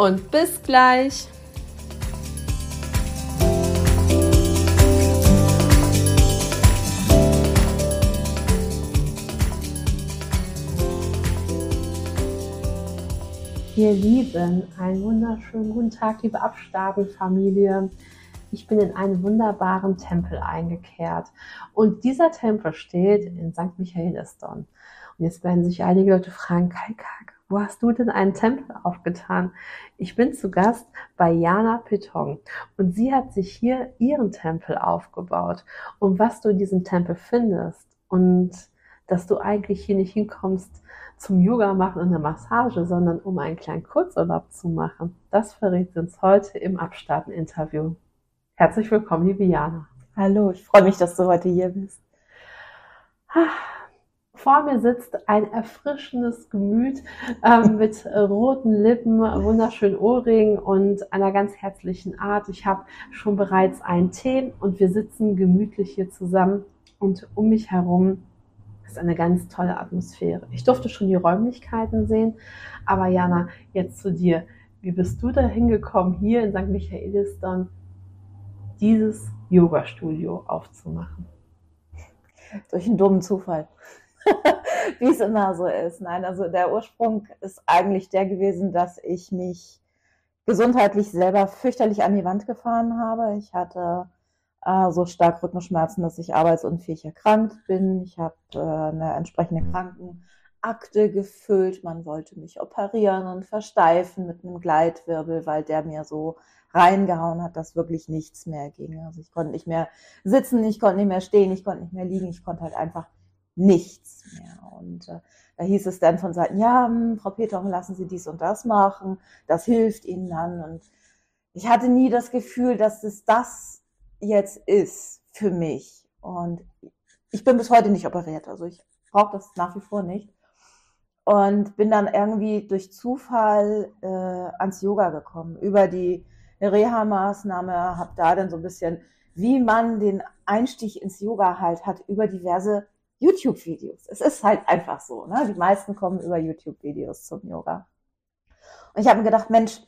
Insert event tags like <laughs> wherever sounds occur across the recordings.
und bis gleich. Ihr Lieben, einen wunderschönen guten Tag, liebe Abstabenfamilie. Ich bin in einen wunderbaren Tempel eingekehrt. Und dieser Tempel steht in St. Michaelisdorn. Und jetzt werden sich einige Leute fragen, Kai Kak, wo hast du denn einen Tempel aufgetan? Ich bin zu Gast bei Jana Pitong und sie hat sich hier ihren Tempel aufgebaut. Und was du in diesem Tempel findest und dass du eigentlich hier nicht hinkommst zum Yoga machen und eine Massage, sondern um einen kleinen Kurzurlaub zu machen, das verrät uns heute im Abstarten-Interview. Herzlich willkommen, liebe Jana. Hallo, ich freue mich, dass du heute hier bist. Vor mir sitzt ein erfrischendes Gemüt ähm, <laughs> mit roten Lippen, wunderschönen Ohrringen und einer ganz herzlichen Art. Ich habe schon bereits einen Tee und wir sitzen gemütlich hier zusammen und um mich herum ist eine ganz tolle Atmosphäre. Ich durfte schon die Räumlichkeiten sehen, aber Jana, jetzt zu dir. Wie bist du da hingekommen, hier in St. Michaelisdorn dieses Yoga-Studio aufzumachen? Durch einen dummen Zufall. <laughs> wie es immer so ist. Nein, also der Ursprung ist eigentlich der gewesen, dass ich mich gesundheitlich selber fürchterlich an die Wand gefahren habe. Ich hatte äh, so stark Rückenschmerzen, dass ich arbeitsunfähig erkrankt bin. Ich habe äh, eine entsprechende Krankenakte gefüllt. Man wollte mich operieren und versteifen mit einem Gleitwirbel, weil der mir so reingehauen hat, dass wirklich nichts mehr ging. Also ich konnte nicht mehr sitzen, ich konnte nicht mehr stehen, ich konnte nicht mehr liegen, ich konnte halt einfach nichts mehr. Und äh, da hieß es dann von Seiten, ja, hm, Frau Peter, lassen Sie dies und das machen, das hilft Ihnen dann. Und ich hatte nie das Gefühl, dass es das jetzt ist für mich. Und ich bin bis heute nicht operiert, also ich brauche das nach wie vor nicht. Und bin dann irgendwie durch Zufall äh, ans Yoga gekommen, über die Reha-Maßnahme, habe da dann so ein bisschen, wie man den Einstieg ins Yoga halt hat, über diverse YouTube-Videos. Es ist halt einfach so. Ne? Die meisten kommen über YouTube-Videos zum Yoga. Und ich habe mir gedacht, Mensch,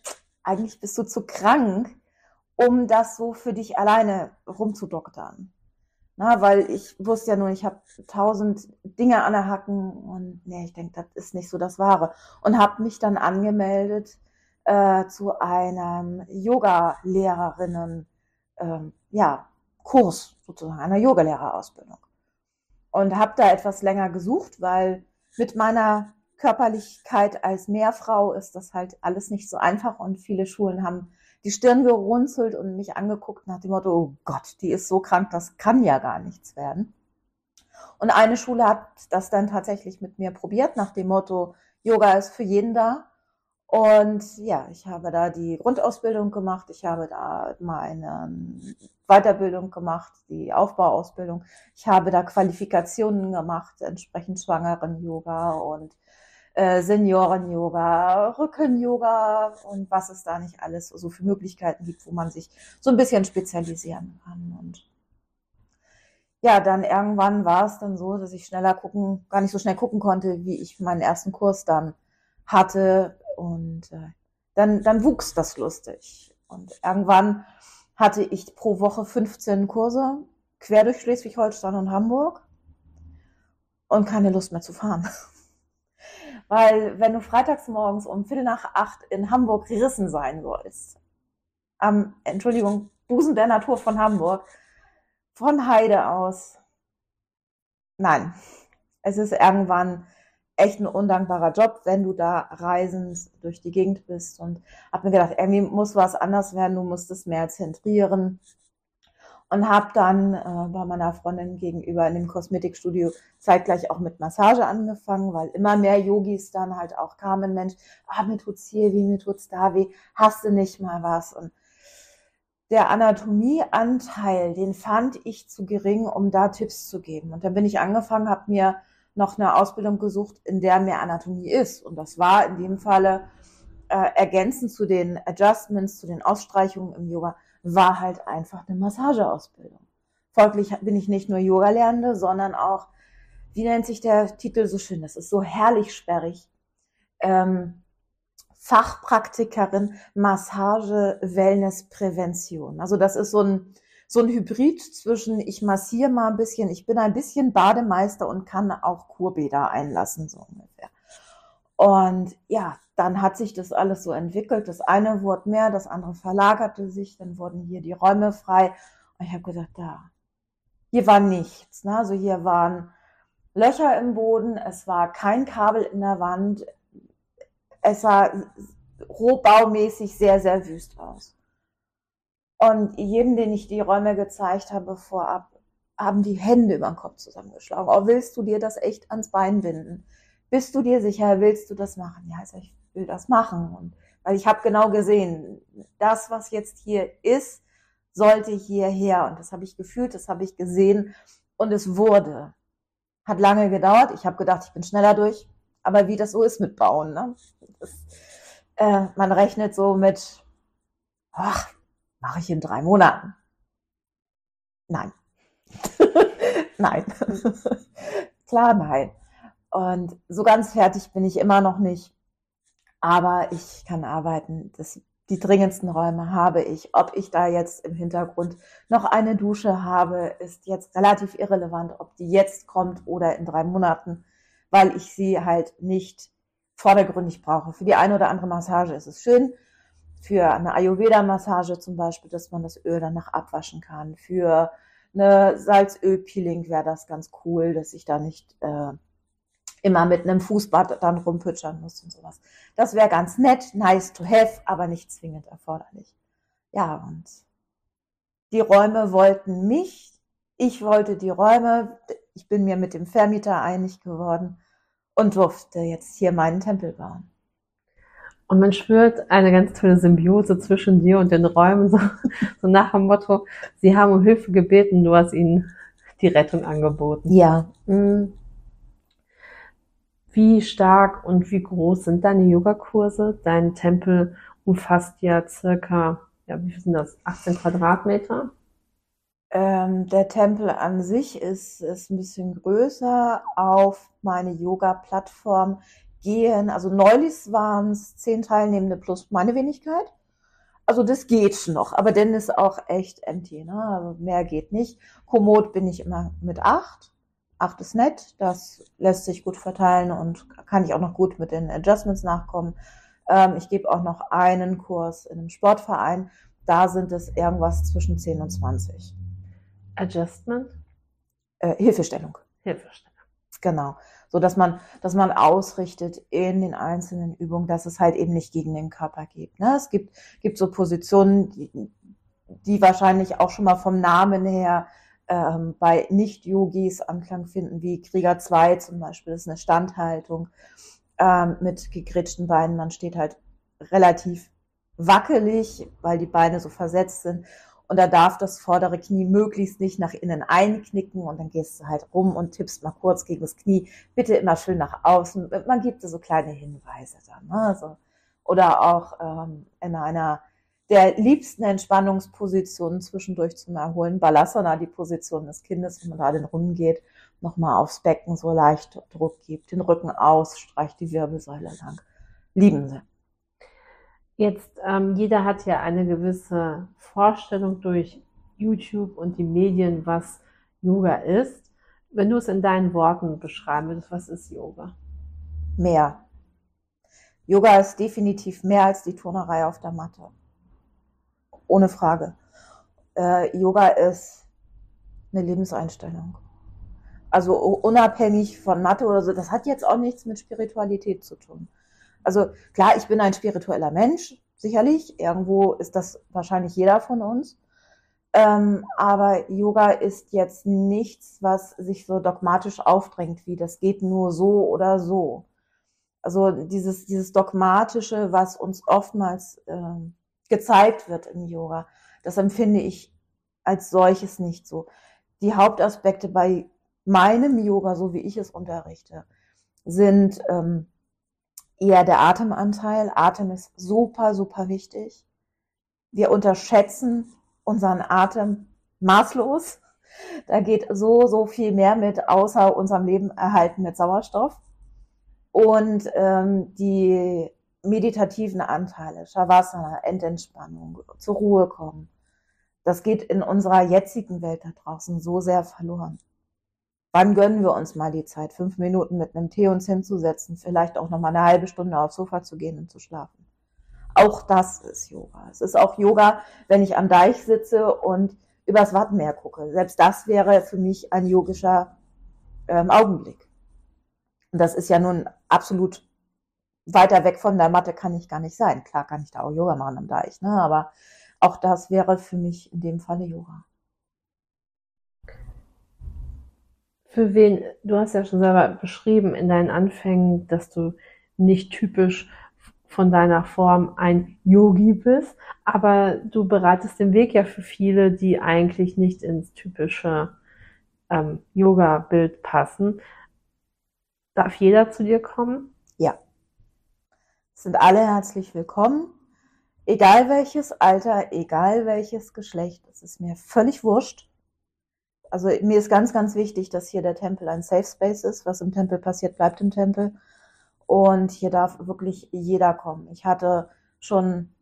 eigentlich bist du zu krank, um das so für dich alleine rumzudoktern. Na, weil ich wusste ja nur, ich habe tausend Dinge an der Hacken und nee, ich denke, das ist nicht so das Wahre. Und habe mich dann angemeldet äh, zu einem Yoga-Lehrerinnen, ähm, ja, Kurs sozusagen, einer Yogalehrerausbildung und habe da etwas länger gesucht, weil mit meiner Körperlichkeit als Mehrfrau ist das halt alles nicht so einfach und viele Schulen haben die Stirn gerunzelt und mich angeguckt nach dem Motto, oh Gott, die ist so krank, das kann ja gar nichts werden. Und eine Schule hat das dann tatsächlich mit mir probiert nach dem Motto, Yoga ist für jeden da. Und ja, ich habe da die Grundausbildung gemacht, ich habe da meine Weiterbildung gemacht, die Aufbauausbildung. Ich habe da Qualifikationen gemacht, entsprechend Schwangeren-Yoga und äh, Senioren-Yoga, Rücken-Yoga und was es da nicht alles so für Möglichkeiten gibt, wo man sich so ein bisschen spezialisieren kann. Und ja, dann irgendwann war es dann so, dass ich schneller gucken, gar nicht so schnell gucken konnte, wie ich meinen ersten Kurs dann hatte und äh, dann, dann wuchs das lustig. Und irgendwann hatte ich pro Woche 15 Kurse quer durch Schleswig-Holstein und Hamburg und keine Lust mehr zu fahren. <laughs> Weil wenn du freitags morgens um Viertel nach acht in Hamburg gerissen sein sollst, am, Entschuldigung, Busen der Natur von Hamburg, von Heide aus, nein, es ist irgendwann echt ein undankbarer Job, wenn du da reisend durch die Gegend bist. Und habe mir gedacht, irgendwie muss was anders werden, du musst es mehr zentrieren. und habe dann äh, bei meiner Freundin gegenüber in dem Kosmetikstudio zeitgleich auch mit Massage angefangen, weil immer mehr Yogis dann halt auch kamen, Mensch, ah, mir tut's hier weh, mir tut's da weh, hast du nicht mal was? Und der Anatomieanteil, den fand ich zu gering, um da Tipps zu geben. Und dann bin ich angefangen, habe mir noch eine Ausbildung gesucht, in der mehr Anatomie ist. Und das war in dem Falle äh, ergänzend zu den Adjustments, zu den Ausstreichungen im Yoga, war halt einfach eine Massageausbildung. Folglich bin ich nicht nur Yoga-Lernende, sondern auch, wie nennt sich der Titel so schön, das ist so herrlich sperrig, ähm, Fachpraktikerin Massage, Wellness, Prävention. Also das ist so ein, so ein Hybrid zwischen ich massiere mal ein bisschen, ich bin ein bisschen Bademeister und kann auch Kurbäder einlassen, so ungefähr. Und ja, dann hat sich das alles so entwickelt. Das eine wurde mehr, das andere verlagerte sich, dann wurden hier die Räume frei. Und ich habe gedacht, da, hier war nichts. Ne? Also hier waren Löcher im Boden, es war kein Kabel in der Wand, es sah rohbaumäßig sehr, sehr wüst aus. Und jedem, den ich die Räume gezeigt habe vorab, haben die Hände über den Kopf zusammengeschlagen. Oh, willst du dir das echt ans Bein binden? Bist du dir sicher, willst du das machen? Ja, also ich will das machen. Und weil ich habe genau gesehen, das, was jetzt hier ist, sollte hierher. Und das habe ich gefühlt, das habe ich gesehen und es wurde. Hat lange gedauert. Ich habe gedacht, ich bin schneller durch. Aber wie das so ist mit Bauen, ne? Das, äh, man rechnet so mit, ach, mache ich in drei Monaten. Nein. <laughs> nein. <laughs> Klar, nein. Und so ganz fertig bin ich immer noch nicht. Aber ich kann arbeiten. Das, die dringendsten Räume habe ich. Ob ich da jetzt im Hintergrund noch eine Dusche habe, ist jetzt relativ irrelevant, ob die jetzt kommt oder in drei Monaten weil ich sie halt nicht vordergründig brauche. Für die eine oder andere Massage ist es schön. Für eine Ayurveda-Massage zum Beispiel, dass man das Öl danach abwaschen kann. Für eine Salzöl-Peeling wäre das ganz cool, dass ich da nicht äh, immer mit einem Fußbad dann rumpütschern muss und sowas. Das wäre ganz nett, nice to have, aber nicht zwingend erforderlich. Ja, und die Räume wollten mich, ich wollte die Räume, ich bin mir mit dem Vermieter einig geworden und durfte jetzt hier meinen Tempel bauen. Und man spürt eine ganz tolle Symbiose zwischen dir und den Räumen, so, so nach dem Motto, sie haben um Hilfe gebeten, du hast ihnen die Rettung angeboten. Ja. Mhm. Wie stark und wie groß sind deine Yogakurse? Dein Tempel umfasst ja circa, ja, wie viel sind das? 18 Quadratmeter? Ähm, der Tempel an sich ist, ist ein bisschen größer. Auf meine Yoga-Plattform gehen, also neulich waren es zehn Teilnehmende plus meine Wenigkeit. Also das geht noch, aber dann ist auch echt empty. Ne? Also mehr geht nicht. Komoot bin ich immer mit acht. Acht ist nett, das lässt sich gut verteilen und kann ich auch noch gut mit den Adjustments nachkommen. Ähm, ich gebe auch noch einen Kurs in einem Sportverein. Da sind es irgendwas zwischen 10 und 20. Adjustment? Äh, Hilfestellung. Hilfestellung. Genau. So dass man, dass man ausrichtet in den einzelnen Übungen, dass es halt eben nicht gegen den Körper geht. Ne? Es gibt, gibt so Positionen, die, die wahrscheinlich auch schon mal vom Namen her ähm, bei Nicht-Yogis Anklang finden, wie Krieger 2 zum Beispiel. Das ist eine Standhaltung ähm, mit gegritschten Beinen. Man steht halt relativ wackelig, weil die Beine so versetzt sind. Und da darf das vordere Knie möglichst nicht nach innen einknicken und dann gehst du halt rum und tippst mal kurz gegen das Knie. Bitte immer schön nach außen. Man gibt dir so kleine Hinweise dann. Ne? Also, oder auch ähm, in einer der liebsten Entspannungspositionen zwischendurch zum Erholen. Balasana, die Position des Kindes, wenn man da den Runden geht, nochmal aufs Becken so leicht Druck gibt, den Rücken aus, streicht die Wirbelsäule lang. Lieben sie. Jetzt, ähm, jeder hat ja eine gewisse Vorstellung durch YouTube und die Medien, was Yoga ist. Wenn du es in deinen Worten beschreiben würdest, was ist Yoga? Mehr. Yoga ist definitiv mehr als die Turnerei auf der Matte. Ohne Frage. Äh, Yoga ist eine Lebenseinstellung. Also unabhängig von Mathe oder so, das hat jetzt auch nichts mit Spiritualität zu tun. Also klar, ich bin ein spiritueller Mensch, sicherlich. Irgendwo ist das wahrscheinlich jeder von uns. Ähm, aber Yoga ist jetzt nichts, was sich so dogmatisch aufdrängt, wie das geht nur so oder so. Also dieses, dieses Dogmatische, was uns oftmals äh, gezeigt wird im Yoga, das empfinde ich als solches nicht so. Die Hauptaspekte bei meinem Yoga, so wie ich es unterrichte, sind ähm, eher der Atemanteil. Atem ist super, super wichtig. Wir unterschätzen unseren Atem maßlos. Da geht so, so viel mehr mit, außer unserem Leben erhalten mit Sauerstoff. Und ähm, die meditativen Anteile, Shavasana, Endentspannung, zur Ruhe kommen, das geht in unserer jetzigen Welt da draußen so sehr verloren. Wann gönnen wir uns mal die Zeit, fünf Minuten mit einem Tee uns hinzusetzen, vielleicht auch noch mal eine halbe Stunde aufs Sofa zu gehen und zu schlafen? Auch das ist Yoga. Es ist auch Yoga, wenn ich am Deich sitze und übers Wattenmeer gucke. Selbst das wäre für mich ein yogischer ähm, Augenblick. Und das ist ja nun absolut weiter weg von der Matte kann ich gar nicht sein. Klar kann ich da auch Yoga machen am Deich, ne? aber auch das wäre für mich in dem Falle Yoga. Für wen, du hast ja schon selber beschrieben in deinen Anfängen, dass du nicht typisch von deiner Form ein Yogi bist, aber du bereitest den Weg ja für viele, die eigentlich nicht ins typische ähm, Yoga-Bild passen. Darf jeder zu dir kommen? Ja. Sind alle herzlich willkommen. Egal welches Alter, egal welches Geschlecht, es ist mir völlig wurscht. Also mir ist ganz, ganz wichtig, dass hier der Tempel ein Safe Space ist. Was im Tempel passiert, bleibt im Tempel. Und hier darf wirklich jeder kommen. Ich hatte schon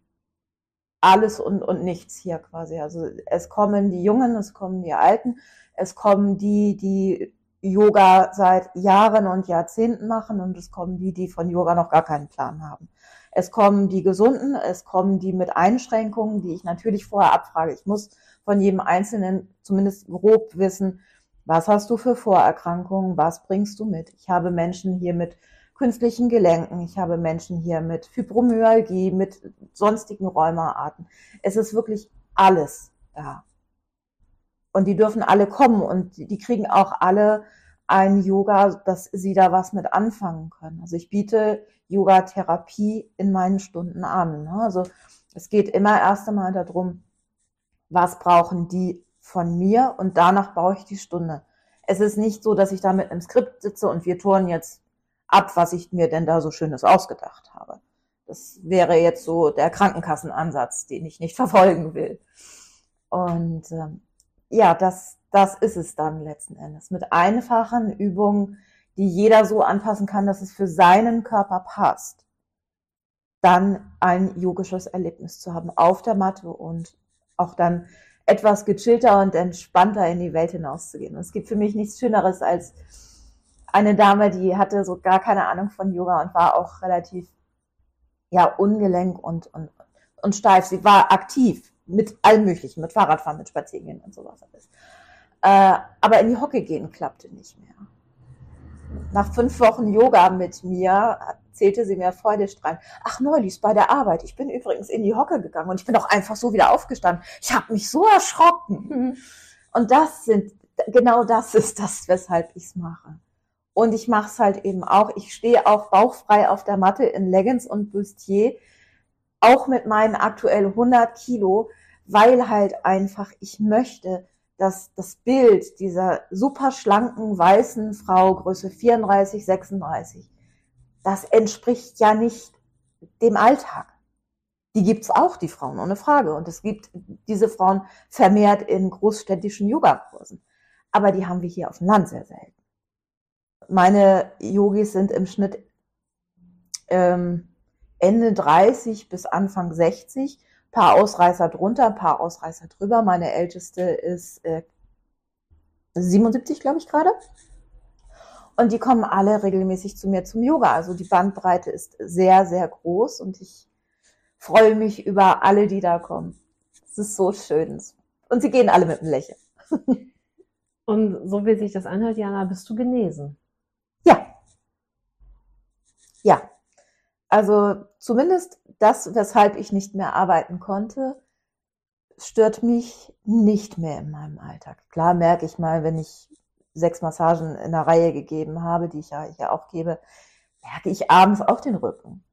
alles und, und nichts hier quasi. Also es kommen die Jungen, es kommen die Alten, es kommen die, die Yoga seit Jahren und Jahrzehnten machen und es kommen die, die von Yoga noch gar keinen Plan haben. Es kommen die Gesunden, es kommen die mit Einschränkungen, die ich natürlich vorher abfrage. Ich muss von jedem Einzelnen zumindest grob wissen, was hast du für Vorerkrankungen, was bringst du mit. Ich habe Menschen hier mit künstlichen Gelenken, ich habe Menschen hier mit Fibromyalgie, mit sonstigen Rheumaarten. Es ist wirklich alles da. Und die dürfen alle kommen und die kriegen auch alle ein Yoga, dass sie da was mit anfangen können. Also ich biete Yoga-Therapie in meinen Stunden an. Also es geht immer erst einmal darum, was brauchen die von mir und danach baue ich die Stunde. Es ist nicht so, dass ich da mit einem Skript sitze und wir touren jetzt ab, was ich mir denn da so Schönes ausgedacht habe. Das wäre jetzt so der Krankenkassenansatz, den ich nicht <laughs> verfolgen will. Und ähm, ja, das, das ist es dann letzten Endes. Mit einfachen Übungen, die jeder so anpassen kann, dass es für seinen Körper passt, dann ein yogisches Erlebnis zu haben auf der Matte und auch dann etwas gechillter und entspannter in die Welt hinauszugehen. Und es gibt für mich nichts Schöneres als eine Dame, die hatte so gar keine Ahnung von Yoga und war auch relativ ja ungelenk und, und, und steif. Sie war aktiv, mit allem Möglichen, mit Fahrradfahren, mit Spazierengehen und sowas alles. Äh, aber in die Hocke gehen klappte nicht mehr. Nach fünf Wochen Yoga mit mir zählte sie mir freudestrahlend. Ach, neulich bei der Arbeit. Ich bin übrigens in die Hocke gegangen und ich bin auch einfach so wieder aufgestanden. Ich habe mich so erschrocken. Mhm. Und das sind, genau das ist das, weshalb ich es mache. Und ich mache es halt eben auch. Ich stehe auch bauchfrei auf der Matte in Leggings und Bustier, auch mit meinen aktuell 100 Kilo, weil halt einfach ich möchte, dass das Bild dieser super schlanken weißen Frau, Größe 34, 36, das entspricht ja nicht dem Alltag. Die gibt's auch, die Frauen, ohne Frage. Und es gibt diese Frauen vermehrt in großstädtischen Yogakursen. Aber die haben wir hier auf dem Land sehr selten. Meine Yogis sind im Schnitt ähm, Ende 30 bis Anfang 60 paar Ausreißer drunter, paar Ausreißer drüber. Meine älteste ist äh, 77, glaube ich, gerade. Und die kommen alle regelmäßig zu mir zum Yoga. Also die Bandbreite ist sehr, sehr groß und ich freue mich über alle, die da kommen. Es ist so schön. Und sie gehen alle mit einem Lächeln. <laughs> Und so wie sich das anhört, Jana, bist du genesen? Ja. Ja. Also zumindest das, weshalb ich nicht mehr arbeiten konnte, stört mich nicht mehr in meinem Alltag. Klar merke ich mal, wenn ich sechs Massagen in der Reihe gegeben habe, die ich ja hier auch gebe, merke ich abends auch den Rücken.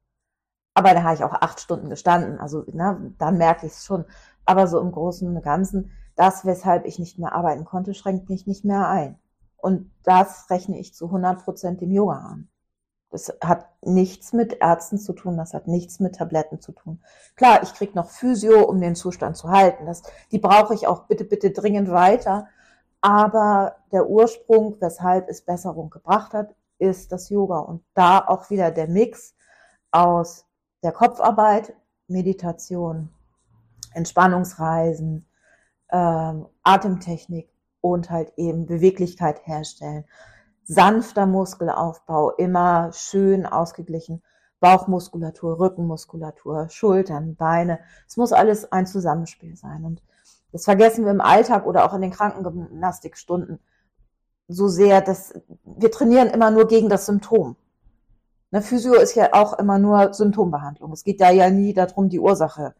Aber da habe ich auch acht Stunden gestanden. Also na, dann merke ich es schon. Aber so im Großen und Ganzen, das, weshalb ich nicht mehr arbeiten konnte, schränkt mich nicht mehr ein. Und das rechne ich zu 100 Prozent dem Yoga an. Das hat nichts mit Ärzten zu tun, das hat nichts mit Tabletten zu tun. Klar, ich krieg noch Physio, um den Zustand zu halten. Das, die brauche ich auch bitte, bitte dringend weiter. Aber der Ursprung, weshalb es Besserung gebracht hat, ist das Yoga. Und da auch wieder der Mix aus der Kopfarbeit, Meditation, Entspannungsreisen, ähm, Atemtechnik und halt eben Beweglichkeit herstellen sanfter Muskelaufbau, immer schön ausgeglichen. Bauchmuskulatur, Rückenmuskulatur, Schultern, Beine. Es muss alles ein Zusammenspiel sein. Und das vergessen wir im Alltag oder auch in den Krankengymnastikstunden so sehr, dass wir trainieren immer nur gegen das Symptom. Ne, Physio ist ja auch immer nur Symptombehandlung. Es geht da ja nie darum, die Ursache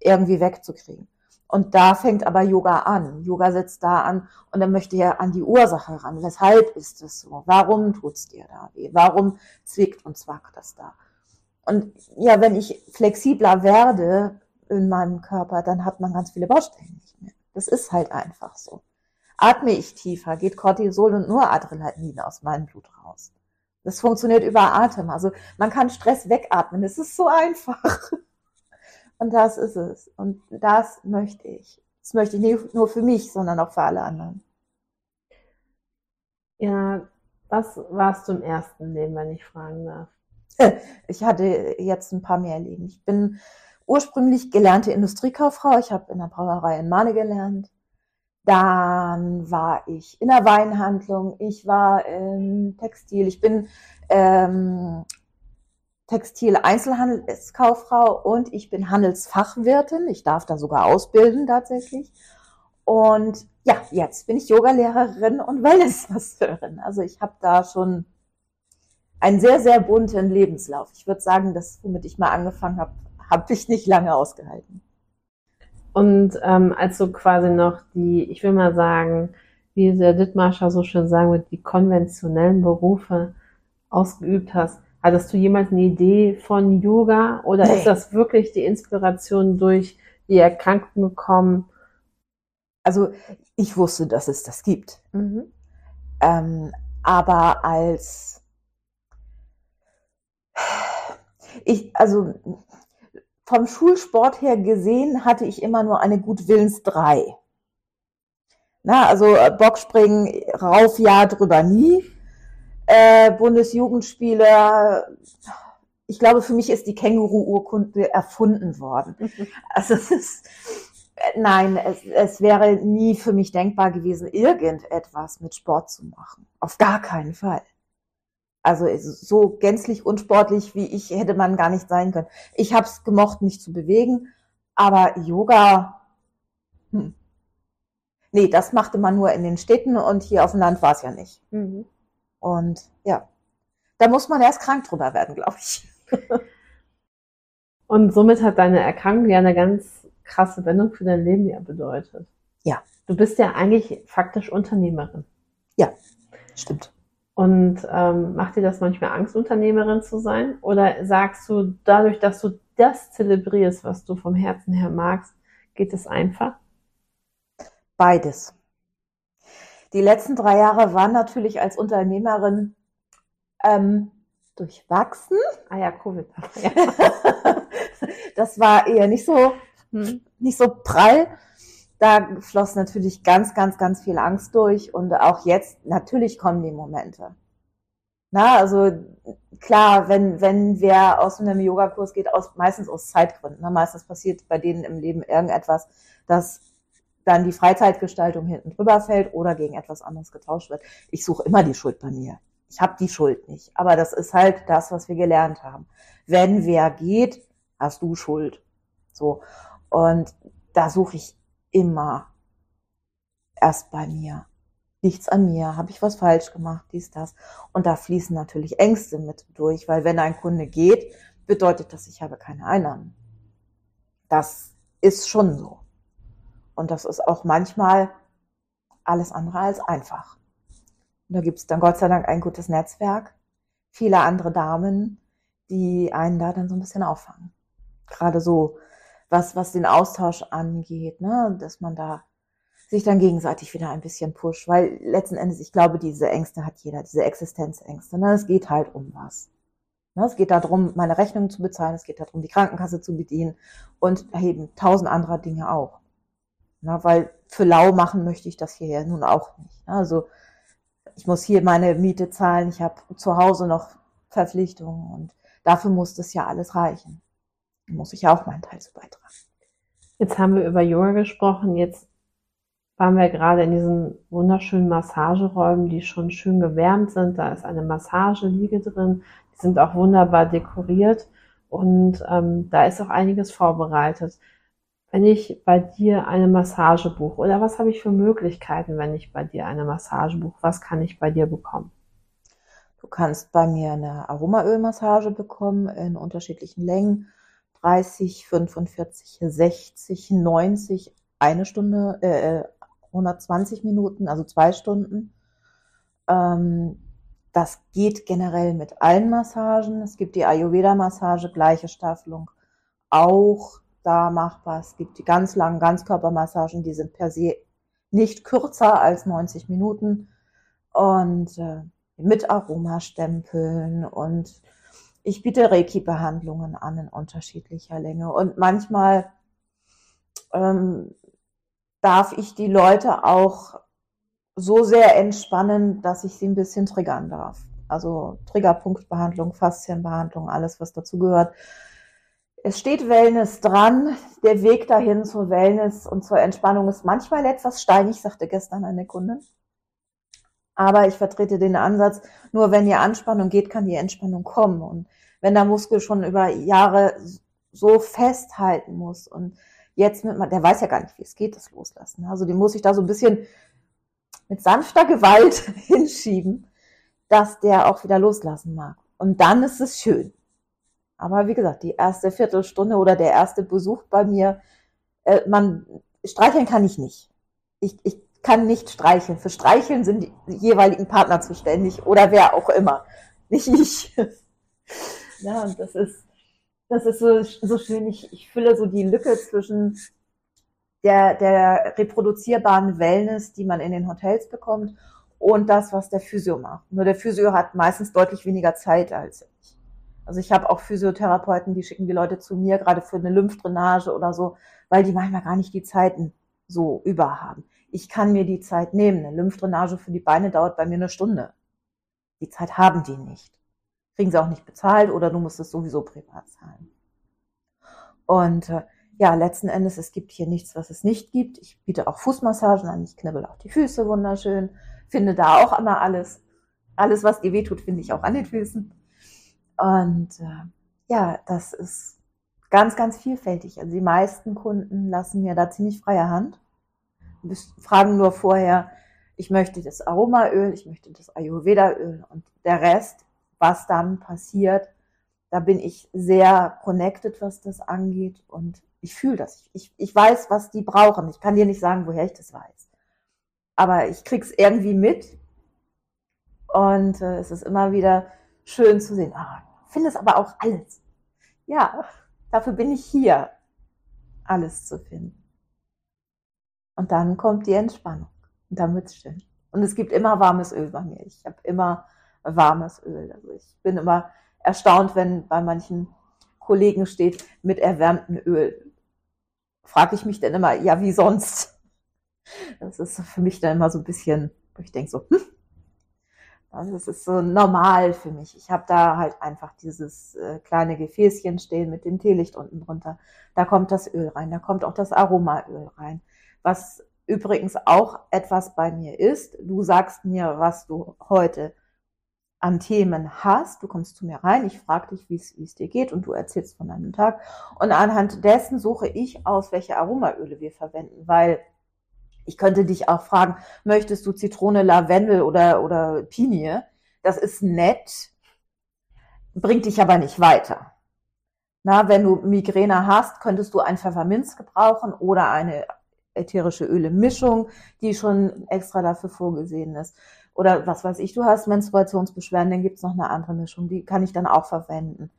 irgendwie wegzukriegen. Und da fängt aber Yoga an. Yoga setzt da an und dann möchte er an die Ursache ran. Weshalb ist es so? Warum tut's dir da weh? Warum zwickt und zwackt das da? Und ja, wenn ich flexibler werde in meinem Körper, dann hat man ganz viele Baustellen nicht. Das ist halt einfach so. Atme ich tiefer, geht Cortisol und nur Adrenalin aus meinem Blut raus. Das funktioniert über Atem. Also man kann Stress wegatmen. Es ist so einfach. <laughs> Und das ist es. Und das möchte ich. Das möchte ich nicht nur für mich, sondern auch für alle anderen. Ja, was warst du im ersten Leben, wenn ich fragen darf? <laughs> Ich hatte jetzt ein paar mehr Leben. Ich bin ursprünglich gelernte Industriekauffrau. Ich habe in der Brauerei in Mahne gelernt. Dann war ich in der Weinhandlung. Ich war im Textil. Ich bin ähm, Textil-Einzelhandelskauffrau und ich bin Handelsfachwirtin. Ich darf da sogar ausbilden tatsächlich. Und ja, jetzt bin ich Yogalehrerin und Wellnessmasseurin. Also ich habe da schon einen sehr, sehr bunten Lebenslauf. Ich würde sagen, das, womit ich mal angefangen habe, habe ich nicht lange ausgehalten. Und ähm, als du quasi noch die, ich will mal sagen, wie der Dittmarscher so schön sagen wird, die konventionellen Berufe ausgeübt hast, Hattest du jemals eine Idee von Yoga oder nee. ist das wirklich die Inspiration durch die Erkrankung gekommen? Also ich wusste, dass es das gibt. Mhm. Ähm, aber als ich, also vom Schulsport her gesehen, hatte ich immer nur eine Gutwillens drei. Na, also äh, Bockspringen rauf, ja, drüber nie äh, Bundesjugendspiele. Ich glaube, für mich ist die Känguru-Urkunde erfunden worden. <laughs> Also es ist, nein, es, es wäre nie für mich denkbar gewesen, irgendetwas mit Sport zu machen. Auf gar keinen Fall. Also so gänzlich unsportlich wie ich hätte man gar nicht sein können. Ich habe es gemocht, mich zu bewegen, aber Yoga, hm. nee, das machte man nur in den Städten und hier auf dem Land war es ja nicht. Mhm. Und ja, da muss man erst krank drüber werden, glaube ich. <laughs> Und somit hat deine Erkrankung ja eine ganz krasse Wendung für dein Leben ja bedeutet. Ja. Du bist ja eigentlich faktisch Unternehmerin. Ja, stimmt. Und ähm, macht dir das manchmal Angst, Unternehmerin zu sein? Oder sagst du, dadurch, dass du das zelebrierst, was du vom Herzen her magst, geht es einfach? Beides. Die letzten drei Jahre waren natürlich als Unternehmerin ähm, durchwachsen. Ah ja, Covid. <laughs> <laughs> das war eher nicht so, hm, nicht so prall. Da floss natürlich ganz, ganz, ganz viel Angst durch und auch jetzt natürlich kommen die Momente. Na, also klar, wenn, wenn wer aus einem Yogakurs geht, aus, meistens aus Zeitgründen. Na, meistens passiert bei denen im Leben irgendetwas, das dann die Freizeitgestaltung hinten drüber fällt oder gegen etwas anderes getauscht wird. Ich suche immer die Schuld bei mir. Ich habe die Schuld nicht. Aber das ist halt das, was wir gelernt haben. Wenn wer geht, hast du Schuld. So. Und da suche ich immer erst bei mir. Nichts an mir, habe ich was falsch gemacht, dies, das. Und da fließen natürlich Ängste mit durch, weil wenn ein Kunde geht, bedeutet das, ich habe keine Einnahmen. Das ist schon so. Und das ist auch manchmal alles andere als einfach. Und da gibt es dann Gott sei Dank ein gutes Netzwerk, viele andere Damen, die einen da dann so ein bisschen auffangen. Gerade so, was, was den Austausch angeht, ne, dass man da sich dann gegenseitig wieder ein bisschen pusht, weil letzten Endes, ich glaube, diese Ängste hat jeder, diese Existenzängste. Ne? Es geht halt um was. Ne? Es geht darum, meine Rechnungen zu bezahlen, es geht darum, die Krankenkasse zu bedienen und eben tausend anderer Dinge auch. Ne? Weil für lau machen möchte ich das hier nun auch nicht. Ne? Also ich muss hier meine Miete zahlen, ich habe zu Hause noch Verpflichtungen und dafür muss das ja alles reichen. Muss ich auch meinen Teil zu beitragen. Jetzt haben wir über Yoga gesprochen, jetzt waren wir gerade in diesen wunderschönen Massageräumen, die schon schön gewärmt sind. Da ist eine Massageliege drin. Die sind auch wunderbar dekoriert und ähm, da ist auch einiges vorbereitet. Wenn ich bei dir eine Massage buche oder was habe ich für Möglichkeiten, wenn ich bei dir eine Massage buche? Was kann ich bei dir bekommen? Du kannst bei mir eine Aromaölmassage bekommen in unterschiedlichen Längen. 30, 45, 60, 90, eine Stunde, äh, 120 Minuten, also zwei Stunden. Ähm, das geht generell mit allen Massagen. Es gibt die Ayurveda-Massage, gleiche Staffelung, auch da machbar. Es gibt die ganz langen Ganzkörpermassagen, die sind per se nicht kürzer als 90 Minuten und äh, mit Aromastempeln und ich biete Reiki-Behandlungen an in unterschiedlicher Länge und manchmal ähm, darf ich die Leute auch so sehr entspannen, dass ich sie ein bisschen triggern darf. Also Triggerpunktbehandlung, Faszienbehandlung, alles, was dazu gehört. Es steht Wellness dran. Der Weg dahin zur Wellness und zur Entspannung ist manchmal etwas steinig, sagte gestern eine Kundin. Aber ich vertrete den Ansatz, nur wenn die Anspannung geht, kann die Entspannung kommen. Und wenn der Muskel schon über Jahre so festhalten muss und jetzt mit, der weiß ja gar nicht, wie es geht, das Loslassen. Also den muss ich da so ein bisschen mit sanfter <laughs> Gewalt hinschieben, dass der auch wieder loslassen mag. Und dann ist es schön. Aber wie gesagt, die erste Viertelstunde oder der erste Besuch bei mir, äh, man streicheln kann ich nicht. Ich, ich kann nicht streicheln. Für Streicheln sind die jeweiligen Partner zuständig oder wer auch immer. Nicht ich. <laughs> ja, und das ist, das ist so, so schön. Ich, ich fülle so die Lücke zwischen der, der reproduzierbaren Wellness, die man in den Hotels bekommt, und das, was der Physio macht. Nur der Physio hat meistens deutlich weniger Zeit als ich. Also ich habe auch Physiotherapeuten, die schicken die Leute zu mir, gerade für eine Lymphdrainage oder so, weil die manchmal gar nicht die Zeiten so über haben. Ich kann mir die Zeit nehmen. Eine Lymphdrainage für die Beine dauert bei mir eine Stunde. Die Zeit haben die nicht kriegen sie auch nicht bezahlt oder du musst es sowieso privat zahlen. Und äh, ja, letzten Endes, es gibt hier nichts, was es nicht gibt. Ich biete auch Fußmassagen an, ich knibbel auch die Füße wunderschön, finde da auch immer alles. Alles, was dir wehtut, finde ich auch an den Füßen. Und äh, ja, das ist ganz, ganz vielfältig. Also die meisten Kunden lassen mir da ziemlich freie Hand. Fragen nur vorher, ich möchte das Aromaöl, ich möchte das Ayurveda-Öl und der Rest was dann passiert. Da bin ich sehr connected, was das angeht und ich fühle das. Ich, ich weiß, was die brauchen. Ich kann dir nicht sagen, woher ich das weiß. Aber ich krieg's irgendwie mit und äh, es ist immer wieder schön zu sehen. Ah, finde es aber auch alles. Ja, dafür bin ich hier, alles zu finden. Und dann kommt die Entspannung und dann wird's. Und es gibt immer warmes Öl bei mir. Ich habe immer warmes Öl. Also ich bin immer erstaunt, wenn bei manchen Kollegen steht mit erwärmtem Öl. Frage ich mich dann immer, ja, wie sonst? Das ist für mich dann immer so ein bisschen, wo ich denke so, hm, das ist so normal für mich. Ich habe da halt einfach dieses äh, kleine Gefäßchen stehen mit dem Teelicht unten drunter. Da kommt das Öl rein, da kommt auch das Aromaöl rein. Was übrigens auch etwas bei mir ist. Du sagst mir, was du heute an Themen hast. Du kommst zu mir rein, ich frage dich, wie es dir geht und du erzählst von deinem Tag. Und anhand dessen suche ich aus, welche Aromaöle wir verwenden, weil ich könnte dich auch fragen, möchtest du Zitrone, Lavendel oder, oder Pinie? Das ist nett, bringt dich aber nicht weiter. Na, wenn du Migräne hast, könntest du ein Pfefferminz gebrauchen oder eine ätherische Öle-Mischung, die schon extra dafür vorgesehen ist. Oder was weiß ich, du hast Menstruationsbeschwerden, dann gibt's noch eine andere Mischung, die kann ich dann auch verwenden.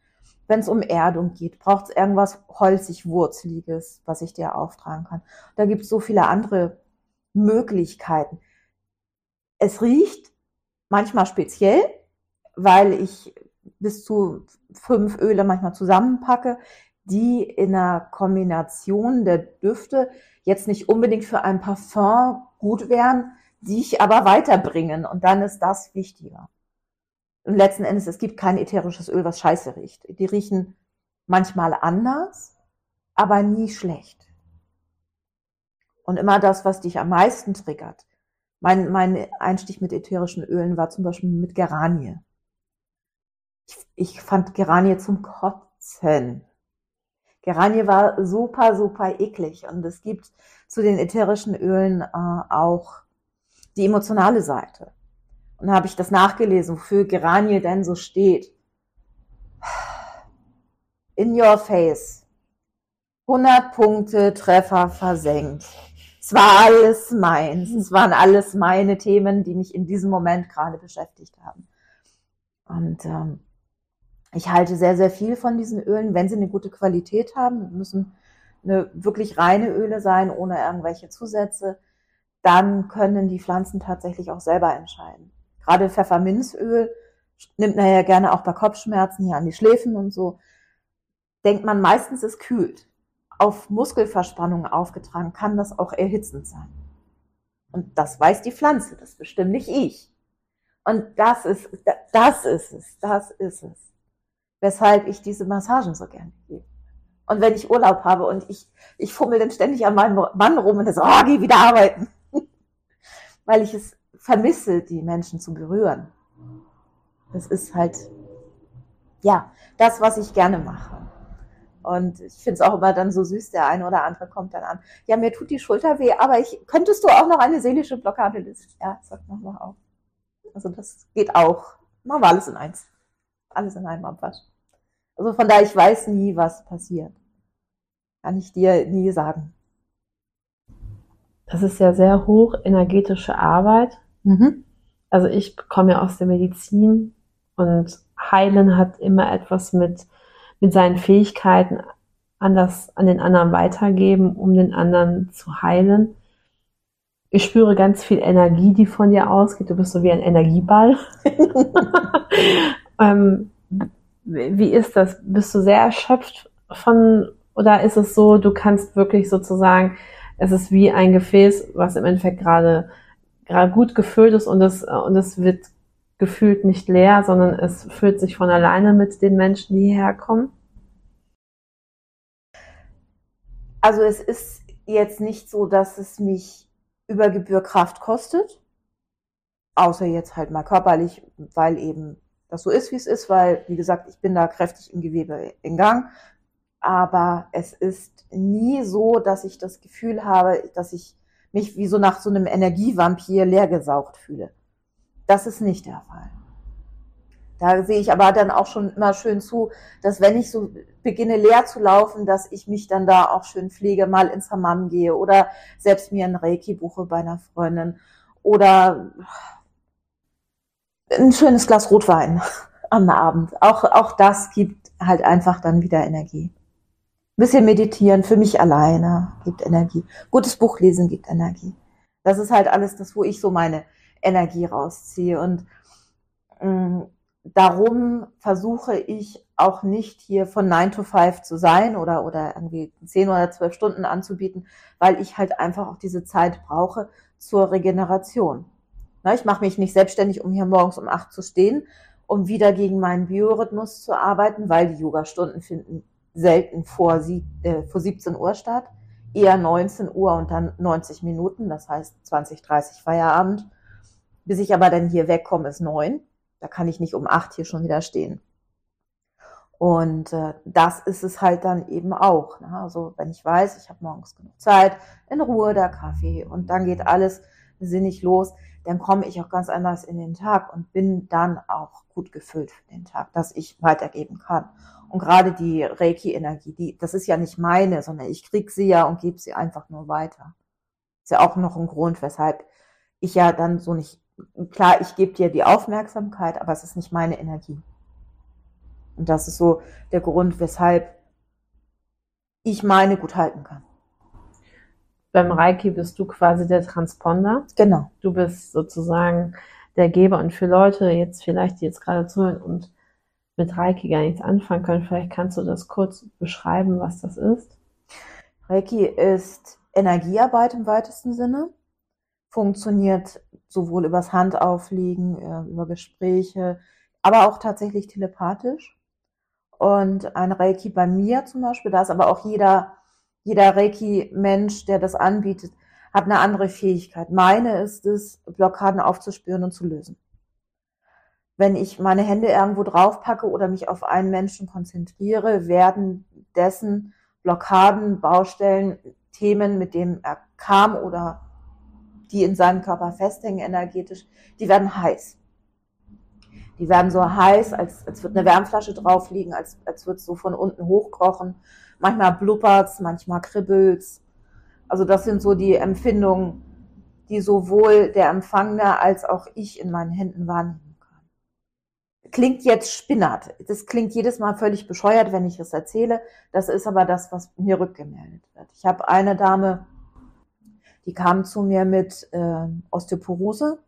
Wenn es um Erdung geht, braucht es irgendwas holzig, wurzeliges, was ich dir auftragen kann. Da gibt es so viele andere Möglichkeiten. Es riecht manchmal speziell, weil ich bis zu fünf Öle manchmal zusammenpacke, die in einer Kombination der Düfte jetzt nicht unbedingt für ein Parfum gut wären, die ich aber weiterbringen. Und dann ist das wichtiger. Und letzten Endes, es gibt kein ätherisches Öl, was scheiße riecht. Die riechen manchmal anders, aber nie schlecht. Und immer das, was dich am meisten triggert. Mein, mein Einstieg mit ätherischen Ölen war zum Beispiel mit Geranie. Ich, ich fand Geranie zum Kotzen. Geranie war super, super eklig. Und es gibt zu den ätherischen Ölen äh, auch die emotionale Seite. Und habe ich das nachgelesen, wofür Geranie denn so steht. In your face. 100 Punkte, Treffer versenkt. Es war alles meins. Es waren alles meine Themen, die mich in diesem Moment gerade beschäftigt haben. Und ähm, ich halte sehr, sehr viel von diesen Ölen, wenn sie eine gute Qualität haben, müssen eine wirklich reine Öle sein, ohne irgendwelche Zusätze, dann können die Pflanzen tatsächlich auch selber entscheiden. Gerade Pfefferminzöl nimmt man ja gerne auch bei Kopfschmerzen hier an die Schläfen und so. Denkt man meistens, es kühlt. Auf Muskelverspannungen aufgetragen kann das auch erhitzend sein. Und das weiß die Pflanze, das bestimmt nicht ich. Und das ist, das ist es, das ist es weshalb ich diese Massagen so gerne gebe. Und wenn ich Urlaub habe und ich, ich fummel dann ständig an meinem Mann rum und er so, oh, geh wieder arbeiten. <laughs> Weil ich es vermisse, die Menschen zu berühren. Das ist halt, ja, das, was ich gerne mache. Und ich finde es auch immer dann so süß, der eine oder andere kommt dann an. Ja, mir tut die Schulter weh, aber ich, könntest du auch noch eine seelische Blockade lösen? Ja, sag nochmal auf. Also das geht auch. Machen wir alles in eins. Alles in einem Abwasch. Also von daher, ich weiß nie, was passiert. Kann ich dir nie sagen. Das ist ja sehr hoch energetische Arbeit. Mhm. Also ich komme ja aus der Medizin und Heilen hat immer etwas mit, mit seinen Fähigkeiten an, das, an den anderen weitergeben, um den anderen zu heilen. Ich spüre ganz viel Energie, die von dir ausgeht. Du bist so wie ein Energieball. <laughs> <laughs> ähm, wie ist das? Bist du sehr erschöpft von, oder ist es so, du kannst wirklich sozusagen, es ist wie ein Gefäß, was im Endeffekt gerade, gerade gut gefüllt ist und es, und es wird gefühlt nicht leer, sondern es füllt sich von alleine mit den Menschen, die hierher kommen? Also es ist jetzt nicht so, dass es mich über Gebühr Kraft kostet, außer jetzt halt mal körperlich, weil eben das so ist, wie es ist, weil, wie gesagt, ich bin da kräftig im Gewebe in Gang. Aber es ist nie so, dass ich das Gefühl habe, dass ich mich wie so nach so einem Energievampir leergesaugt fühle. Das ist nicht der Fall. Da sehe ich aber dann auch schon immer schön zu, dass wenn ich so beginne leer zu laufen, dass ich mich dann da auch schön pflege, mal ins Hammam gehe oder selbst mir ein Reiki buche bei einer Freundin oder ein schönes Glas Rotwein <laughs> am Abend. Auch, auch das gibt halt einfach dann wieder Energie. Ein bisschen meditieren für mich alleine gibt Energie. Gutes Buch lesen gibt Energie. Das ist halt alles das, wo ich so meine Energie rausziehe. Und ähm, darum versuche ich auch nicht hier von 9 to 5 zu sein oder, oder irgendwie 10 oder 12 Stunden anzubieten, weil ich halt einfach auch diese Zeit brauche zur Regeneration. Na, ich mache mich nicht selbstständig, um hier morgens um acht zu stehen, um wieder gegen meinen Biorhythmus zu arbeiten, weil die Yogastunden finden selten vor, sie, äh, vor 17 Uhr statt, eher 19 Uhr und dann 90 Minuten, das heißt 20, 30 Feierabend. Bis ich aber dann hier wegkomme, ist neun. Da kann ich nicht um acht hier schon wieder stehen. Und äh, das ist es halt dann eben auch. Ne? Also wenn ich weiß, ich habe morgens genug Zeit, in Ruhe der Kaffee und dann geht alles sinnig los, dann komme ich auch ganz anders in den Tag und bin dann auch gut gefüllt für den Tag, dass ich weitergeben kann. Und gerade die Reiki-Energie, die, das ist ja nicht meine, sondern ich krieg sie ja und gebe sie einfach nur weiter. Ist ja auch noch ein Grund, weshalb ich ja dann so nicht, klar, ich gebe dir die Aufmerksamkeit, aber es ist nicht meine Energie. Und das ist so der Grund, weshalb ich meine gut halten kann. Beim Reiki bist du quasi der Transponder. Genau. Du bist sozusagen der Geber und für Leute jetzt vielleicht, die jetzt gerade zuhören und mit Reiki gar nichts anfangen können, vielleicht kannst du das kurz beschreiben, was das ist. Reiki ist Energiearbeit im weitesten Sinne, funktioniert sowohl übers Handauflegen, äh, über Gespräche, aber auch tatsächlich telepathisch. Und ein Reiki bei mir zum Beispiel, da ist aber auch jeder, jeder Reiki-Mensch, der das anbietet, hat eine andere Fähigkeit. Meine ist es, Blockaden aufzuspüren und zu lösen. Wenn ich meine Hände irgendwo drauf packe oder mich auf einen Menschen konzentriere, werden dessen Blockaden, Baustellen, Themen, mit denen er kam oder die in seinem Körper festhängen energetisch, die werden heiß. Die werden so heiß, als, als wird eine Wärmflasche drauf liegen, als, als wird es so von unten hochkochen. Manchmal blubbert's, manchmal kribbelt's. Also das sind so die Empfindungen, die sowohl der Empfangene als auch ich in meinen Händen wahrnehmen kann. Klingt jetzt spinnert. Das klingt jedes Mal völlig bescheuert, wenn ich es erzähle. Das ist aber das, was mir rückgemeldet wird. Ich habe eine Dame, die kam zu mir mit äh, Osteoporose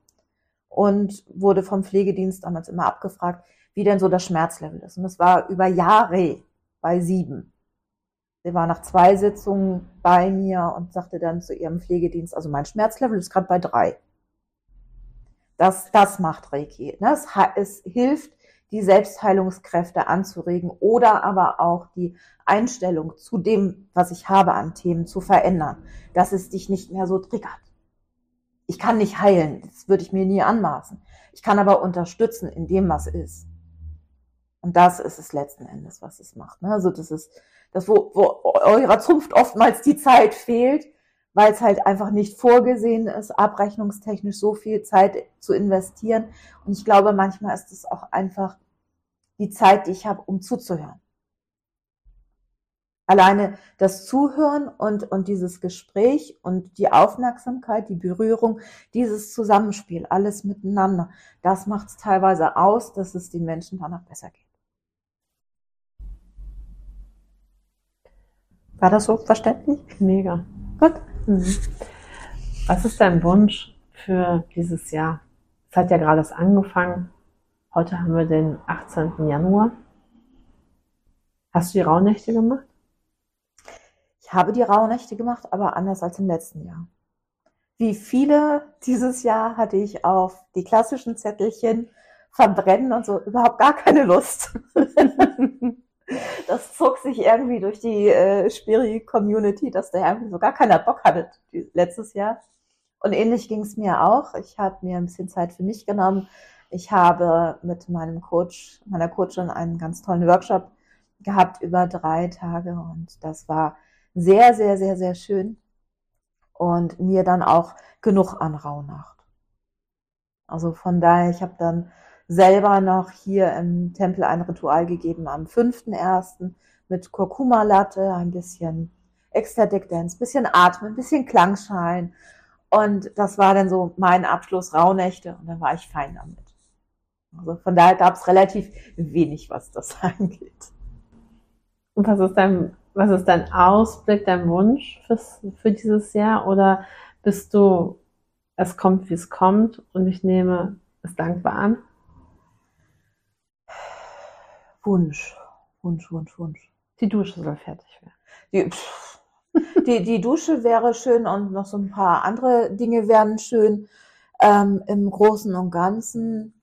und wurde vom Pflegedienst damals immer abgefragt, wie denn so das Schmerzlevel ist. Und das war über Jahre bei sieben. Sie war nach zwei Sitzungen bei mir und sagte dann zu ihrem Pflegedienst, also mein Schmerzlevel ist gerade bei drei. Das, das macht Reiki. Ne? Es, es hilft, die Selbstheilungskräfte anzuregen oder aber auch die Einstellung zu dem, was ich habe an Themen zu verändern, dass es dich nicht mehr so triggert. Ich kann nicht heilen, das würde ich mir nie anmaßen. Ich kann aber unterstützen in dem, was ist. Und das ist es letzten Endes, was es macht. Ne? Also das ist das, wo, wo eurer Zunft oftmals die Zeit fehlt, weil es halt einfach nicht vorgesehen ist, abrechnungstechnisch so viel Zeit zu investieren. Und ich glaube, manchmal ist es auch einfach die Zeit, die ich habe, um zuzuhören. Alleine das Zuhören und, und dieses Gespräch und die Aufmerksamkeit, die Berührung, dieses Zusammenspiel, alles miteinander, das macht es teilweise aus, dass es den Menschen danach besser geht. War das so verständlich? Mega. Gut. Mhm. Was ist dein Wunsch für dieses Jahr? Es hat ja gerade erst angefangen. Heute haben wir den 18. Januar. Hast du die Rauhnächte gemacht? Ich habe die Rauhnächte gemacht, aber anders als im letzten Jahr. Wie viele dieses Jahr hatte ich auf die klassischen Zettelchen verbrennen und so überhaupt gar keine Lust. <laughs> das zog sich irgendwie durch die äh, Spiri-Community, dass da irgendwie so gar keiner Bock hatte letztes Jahr. Und ähnlich ging es mir auch. Ich habe mir ein bisschen Zeit für mich genommen. Ich habe mit meinem Coach, meiner Coachin einen ganz tollen Workshop gehabt über drei Tage und das war sehr, sehr, sehr, sehr schön und mir dann auch genug an Rauhnacht. Also von daher, ich habe dann selber noch hier im Tempel ein Ritual gegeben am 5.1. mit Kurkuma-Latte, ein bisschen Ecstatic Dance, bisschen Atmen, ein bisschen Klangschalen. Und das war dann so mein Abschluss Rauhnächte und dann war ich fein damit. Also von daher gab es relativ wenig, was das <laughs> angeht. Und was ist dein, was ist dein Ausblick, dein Wunsch fürs, für dieses Jahr? Oder bist du, es kommt, wie es kommt und ich nehme es dankbar an? Wunsch, Wunsch, Wunsch, Wunsch. Die Dusche soll fertig werden. Die, die, die Dusche wäre schön und noch so ein paar andere Dinge wären schön. Ähm, Im Großen und Ganzen,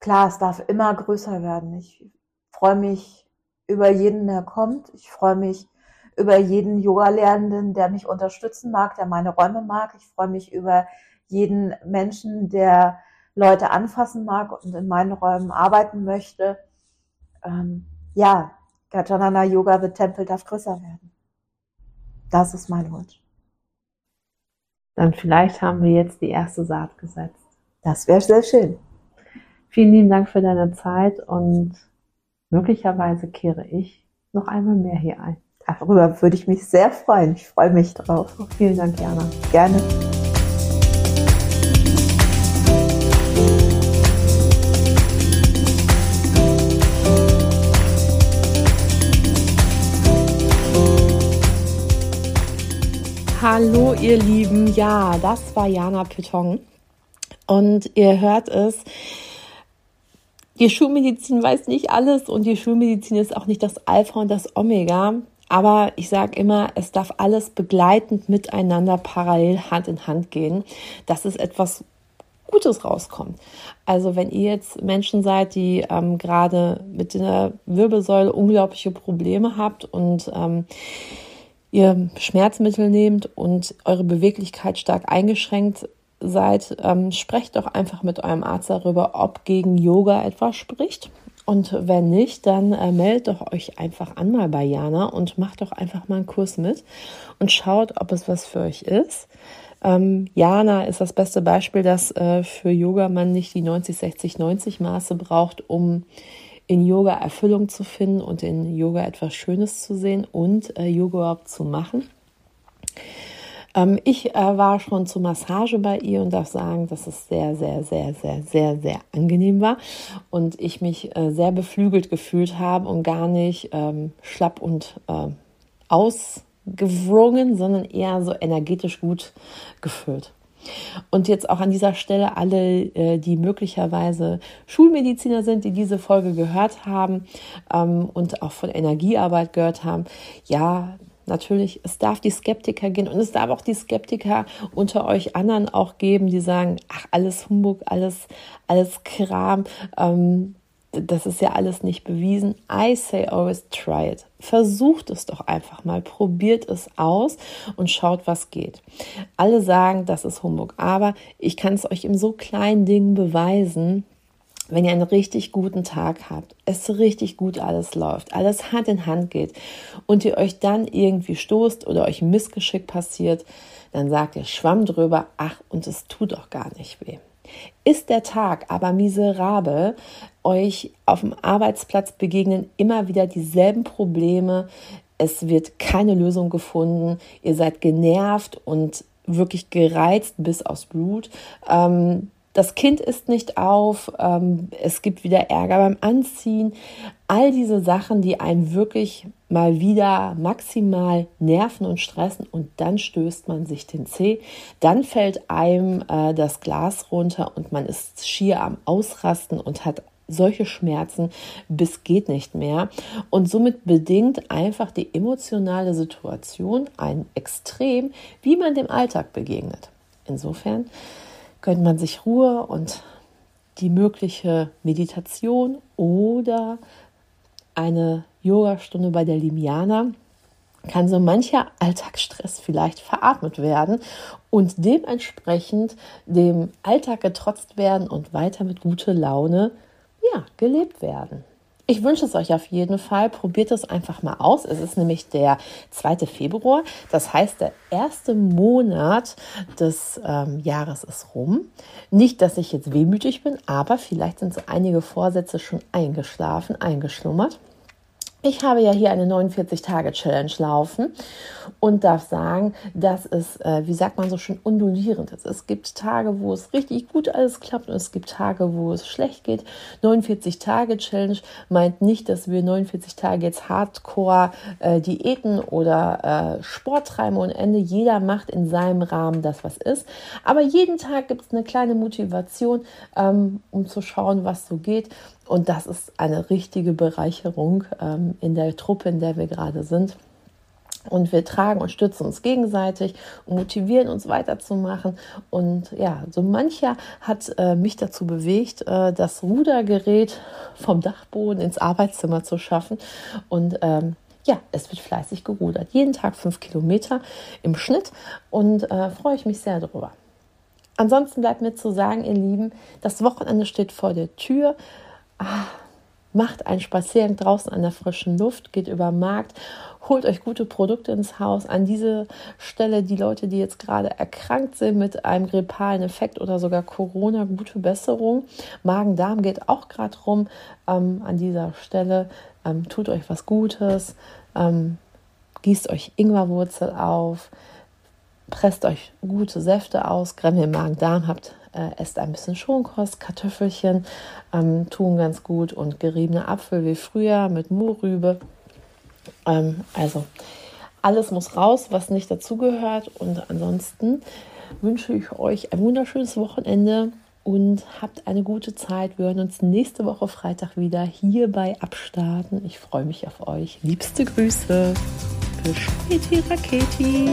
klar, es darf immer größer werden. Ich freue mich über jeden, der kommt. Ich freue mich über jeden Yoga-Lehrenden, der mich unterstützen mag, der meine Räume mag. Ich freue mich über jeden Menschen, der Leute anfassen mag und in meinen Räumen arbeiten möchte ähm, ja, Gajanana Yoga The Temple darf größer werden. Das ist mein Wunsch. Dann vielleicht haben wir jetzt die erste Saat gesetzt. Das wäre sehr schön. Vielen lieben Dank für deine Zeit und möglicherweise kehre ich noch einmal mehr hier ein. Darüber würde ich mich sehr freuen. Ich freue mich drauf. Vielen Dank, Jana. Gerne. Hallo ihr Lieben, ja, das war Jana Python und ihr hört es, die Schulmedizin weiß nicht alles und die Schulmedizin ist auch nicht das Alpha und das Omega, aber ich sage immer, es darf alles begleitend miteinander parallel Hand in Hand gehen, dass es etwas Gutes rauskommt. Also wenn ihr jetzt Menschen seid, die ähm, gerade mit der Wirbelsäule unglaubliche Probleme habt und ähm, ihr Schmerzmittel nehmt und eure Beweglichkeit stark eingeschränkt seid, ähm, sprecht doch einfach mit eurem Arzt darüber, ob gegen Yoga etwas spricht. Und wenn nicht, dann äh, meldet doch euch einfach an mal bei Jana und macht doch einfach mal einen Kurs mit und schaut, ob es was für euch ist. Ähm, Jana ist das beste Beispiel, dass äh, für Yoga man nicht die 90, 60, 90 Maße braucht, um in Yoga Erfüllung zu finden und in Yoga etwas Schönes zu sehen und äh, Yoga überhaupt zu machen. Ähm, ich äh, war schon zur Massage bei ihr und darf sagen, dass es sehr, sehr, sehr, sehr, sehr, sehr angenehm war und ich mich äh, sehr beflügelt gefühlt habe und gar nicht ähm, schlapp und äh, ausgewrungen, sondern eher so energetisch gut gefüllt. Und jetzt auch an dieser Stelle alle, äh, die möglicherweise Schulmediziner sind, die diese Folge gehört haben ähm, und auch von Energiearbeit gehört haben. Ja, natürlich, es darf die Skeptiker gehen und es darf auch die Skeptiker unter euch anderen auch geben, die sagen, ach, alles Humbug, alles, alles Kram. Ähm, das ist ja alles nicht bewiesen. I say always try it. Versucht es doch einfach mal, probiert es aus und schaut, was geht. Alle sagen, das ist Humbug, aber ich kann es euch in so kleinen Dingen beweisen, wenn ihr einen richtig guten Tag habt, es richtig gut alles läuft, alles Hand in Hand geht und ihr euch dann irgendwie stoßt oder euch Missgeschick passiert, dann sagt ihr Schwamm drüber, ach, und es tut doch gar nicht weh. Ist der Tag aber miserabel, euch auf dem Arbeitsplatz begegnen immer wieder dieselben Probleme, es wird keine Lösung gefunden, ihr seid genervt und wirklich gereizt bis aufs Blut. Ähm, das Kind ist nicht auf, ähm, es gibt wieder Ärger beim Anziehen. All diese Sachen, die einen wirklich mal wieder maximal nerven und stressen und dann stößt man sich den Zeh, dann fällt einem äh, das Glas runter und man ist schier am Ausrasten und hat solche Schmerzen bis geht nicht mehr. Und somit bedingt einfach die emotionale Situation ein Extrem, wie man dem Alltag begegnet. Insofern gönnt man sich Ruhe und die mögliche Meditation oder eine Yogastunde bei der Limiana kann so mancher Alltagsstress vielleicht veratmet werden und dementsprechend dem Alltag getrotzt werden und weiter mit guter Laune ja, gelebt werden. Ich wünsche es euch auf jeden Fall. Probiert es einfach mal aus. Es ist nämlich der 2. Februar. Das heißt, der erste Monat des ähm, Jahres ist rum. Nicht, dass ich jetzt wehmütig bin, aber vielleicht sind so einige Vorsätze schon eingeschlafen, eingeschlummert. Ich habe ja hier eine 49-Tage-Challenge laufen und darf sagen, dass es, äh, wie sagt man so schön, undulierend ist. Es gibt Tage, wo es richtig gut alles klappt und es gibt Tage, wo es schlecht geht. 49-Tage-Challenge meint nicht, dass wir 49 Tage jetzt Hardcore äh, Diäten oder äh, Sport treiben und Ende. Jeder macht in seinem Rahmen das, was ist. Aber jeden Tag gibt es eine kleine Motivation, ähm, um zu schauen, was so geht. Und das ist eine richtige Bereicherung ähm, in der Truppe, in der wir gerade sind. Und wir tragen und stützen uns gegenseitig und motivieren uns weiterzumachen. Und ja, so mancher hat äh, mich dazu bewegt, äh, das Rudergerät vom Dachboden ins Arbeitszimmer zu schaffen. Und ähm, ja, es wird fleißig gerudert. Jeden Tag fünf Kilometer im Schnitt und äh, freue ich mich sehr darüber. Ansonsten bleibt mir zu sagen, ihr Lieben, das Wochenende steht vor der Tür macht einen Spaziergang draußen an der frischen Luft, geht über den Markt, holt euch gute Produkte ins Haus. An diese Stelle die Leute, die jetzt gerade erkrankt sind mit einem grippalen Effekt oder sogar Corona, gute Besserung. Magen-Darm geht auch gerade rum. Ähm, an dieser Stelle ähm, tut euch was Gutes. Ähm, gießt euch Ingwerwurzel auf, presst euch gute Säfte aus, ihr Magen-Darm habt, äh, esst ein bisschen Schonkost, Kartoffelchen ähm, tun ganz gut und geriebener Apfel wie früher mit Mohrrübe. Ähm, also alles muss raus, was nicht dazugehört. Und ansonsten wünsche ich euch ein wunderschönes Wochenende und habt eine gute Zeit. Wir hören uns nächste Woche Freitag wieder hier bei Abstarten. Ich freue mich auf euch. Liebste Grüße. Beschweti Raketi.